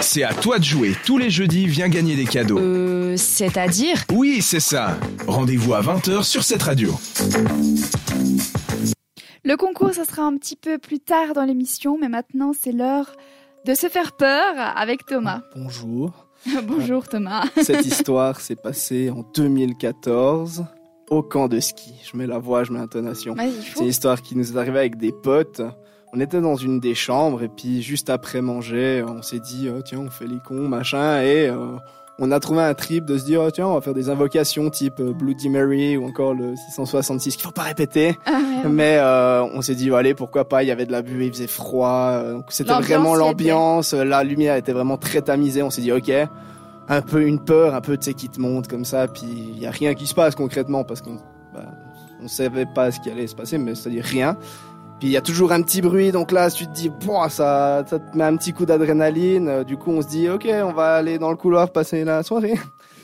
C'est à toi de jouer. Tous les jeudis, viens gagner des cadeaux. Euh, c'est-à-dire Oui, c'est ça. Rendez-vous à 20h sur cette radio. Le concours, ça sera un petit peu plus tard dans l'émission, mais maintenant c'est l'heure de se faire peur avec Thomas. Bonjour. Bonjour Thomas. Cette histoire s'est passée en 2014 au camp de ski. Je mets la voix, je mets l'intonation. C'est une histoire qui nous est arrivée avec des potes. On était dans une des chambres et puis juste après manger, on s'est dit oh, tiens on fait les cons machin et euh, on a trouvé un trip de se dire oh, tiens on va faire des invocations type euh, Bloody Mary ou encore le 666 qu'il faut pas répéter. Ah, ouais. Mais euh, on s'est dit oh, allez pourquoi pas il y avait de la buée il faisait froid euh, donc c'était vraiment était. l'ambiance euh, la lumière était vraiment très tamisée on s'est dit ok un peu une peur un peu tu sais qui te monte comme ça puis il y a rien qui se passe concrètement parce qu'on bah, on savait pas ce qui allait se passer mais c'est à dire rien puis il y a toujours un petit bruit donc là tu te dis ça ça te met un petit coup d'adrénaline Euh, du coup on se dit ok on va aller dans le couloir passer la soirée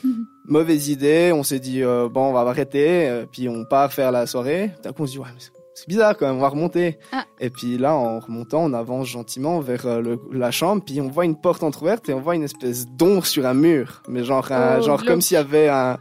mauvaise idée. On s'est dit, euh, bon, on va arrêter. euh, puis on part faire la soirée. D'un coup, on se dit, ouais, mais c'est- bizarre quand même, on va remonter. Ah. Et puis là, en remontant, on avance gentiment vers le- la chambre. Puis on voit une porte entrouverte et on voit une espèce d'ombre sur un mur. Mais genre, un- Oh, genre glauque. comme s'il y avait un,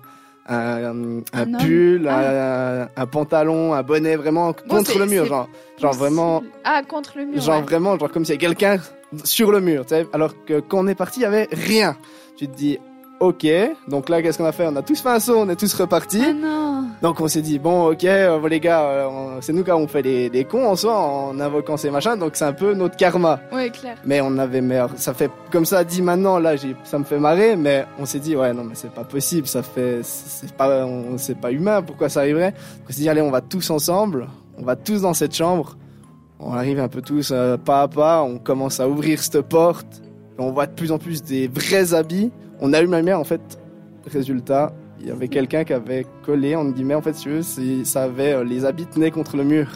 un, un, pull, Ah. un, un pantalon, un bonnet vraiment Bon, contre le mur. Genre, genre vraiment, Ah, contre le mur. genre ouais. vraiment, genre comme s'il y avait quelqu'un sur le mur. tu sais. Alors que quand on est parti, il y avait rien. Tu te dis, ok. Donc là, qu'est-ce qu'on a fait On a tous fait un saut, on est tous repartis. Ah non. Donc on s'est dit bon ok euh, les gars euh, c'est nous qui avons fait les, les cons en soi en invoquant ces machins donc c'est un peu notre karma Ouais, clair. mais on avait meilleur ça fait comme ça dit maintenant là j'ai ça me fait marrer mais on s'est dit ouais non mais c'est pas possible ça fait c'est pas on c'est pas humain pourquoi ça arriverait? On s'est dit allez on va tous ensemble on va tous dans cette chambre on arrive un peu tous euh, pas à pas on commence à ouvrir cette porte on voit de plus en plus des vrais habits on allume la lumière en fait résultat il y avait quelqu'un qui avait collé entre guillemets en fait si tu veux, ça avait euh, les habits tenaient contre le mur.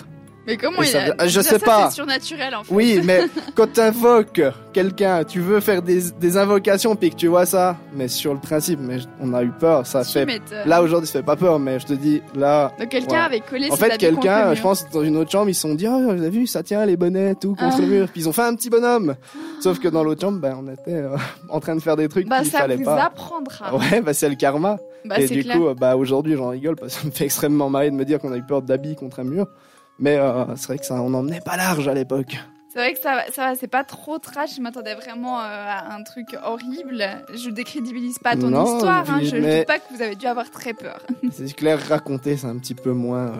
Mais comment Et il ça a... ah, je sais ça, pas. C'est surnaturel en fait. oui mais quand t'invoques quelqu'un tu veux faire des, des invocations puis que tu vois ça. Mais sur le principe mais on a eu peur ça Tu fait là aujourd'hui ça fait pas peur mais je te dis là Donc quelqu'un avait collé en fait quelqu'un je pense dans une autre chambre ils se sont dit oh vous avez vu ça tient les bonnets tout contre Ah. le mur. Puis ils ont fait un petit bonhomme. Sauf que dans l'autre chambre ben on était euh, en train de faire des trucs Bah qu'il ça fallait vous pas. apprendra. ouais bah c'est le karma Bah et du clair. coup, bah aujourd'hui, j'en rigole parce que ça me fait extrêmement marrer de me dire qu'on a eu peur d'habits contre un mur. Mais euh, c'est vrai que ça, on emmenait pas large à l'époque. C'est vrai que ça, ça c'est pas trop trash. Je m'attendais vraiment euh, à un truc horrible. Je décrédibilise pas ton Non, histoire. hein. Je mais- dis pas que vous avez dû avoir très peur. C'est clair, raconter, c'est un petit peu moins, euh,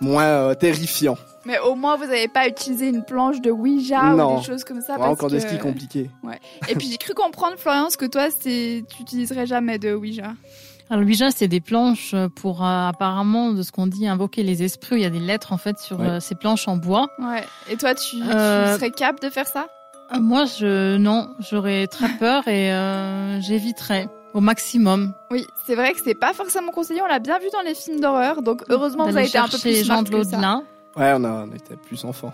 moins euh, terrifiant. Mais au moins, vous avez pas utilisé une planche de Ouija ou des choses comme ça. Vraiment, parce encore des que- skis compliqués. Et puis j'ai cru comprendre, Florence, que toi, c'est, tu utiliserais jamais de Ouija. Alors, Ouija, c'est des planches pour, euh, apparemment, de ce qu'on dit, invoquer les esprits. Il y a des lettres, en fait, sur Ouais. euh, ces planches en bois. Ouais. Et toi, tu, tu serais capable de faire ça? Euh, Moi, je, non, j'aurais très peur et euh, j'éviterais au maximum Oui, c'est vrai que c'est pas forcément conseillé. On l'a bien vu dans les films d'horreur. Donc heureusement, vous avez été un peu plus les gens de l'au-delà. Ouais, on, a, on était plus enfants.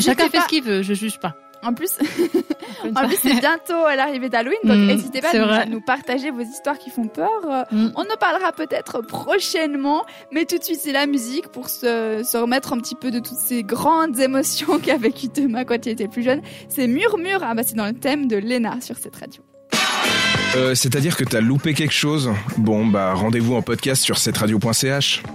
Chacun fait pas- ce qu'il veut, je juge pas. En plus, en plus c'est bientôt à l'arrivée d'Halloween, donc Mm, n'hésitez pas à nous, partager vos histoires qui font peur. Euh, Mm. On en parlera peut-être prochainement, mais tout de suite c'est la musique pour se, se remettre un petit peu de toutes ces grandes émotions qu'a vécu Thomas quand il était plus jeune. C'est Murmure, ah bah c'est dans le thème de Lena sur cette radio. Euh, C'est-à-dire que t'as loupé quelque chose? Bon, bah rendez-vous en podcast sur cetteradio.ch.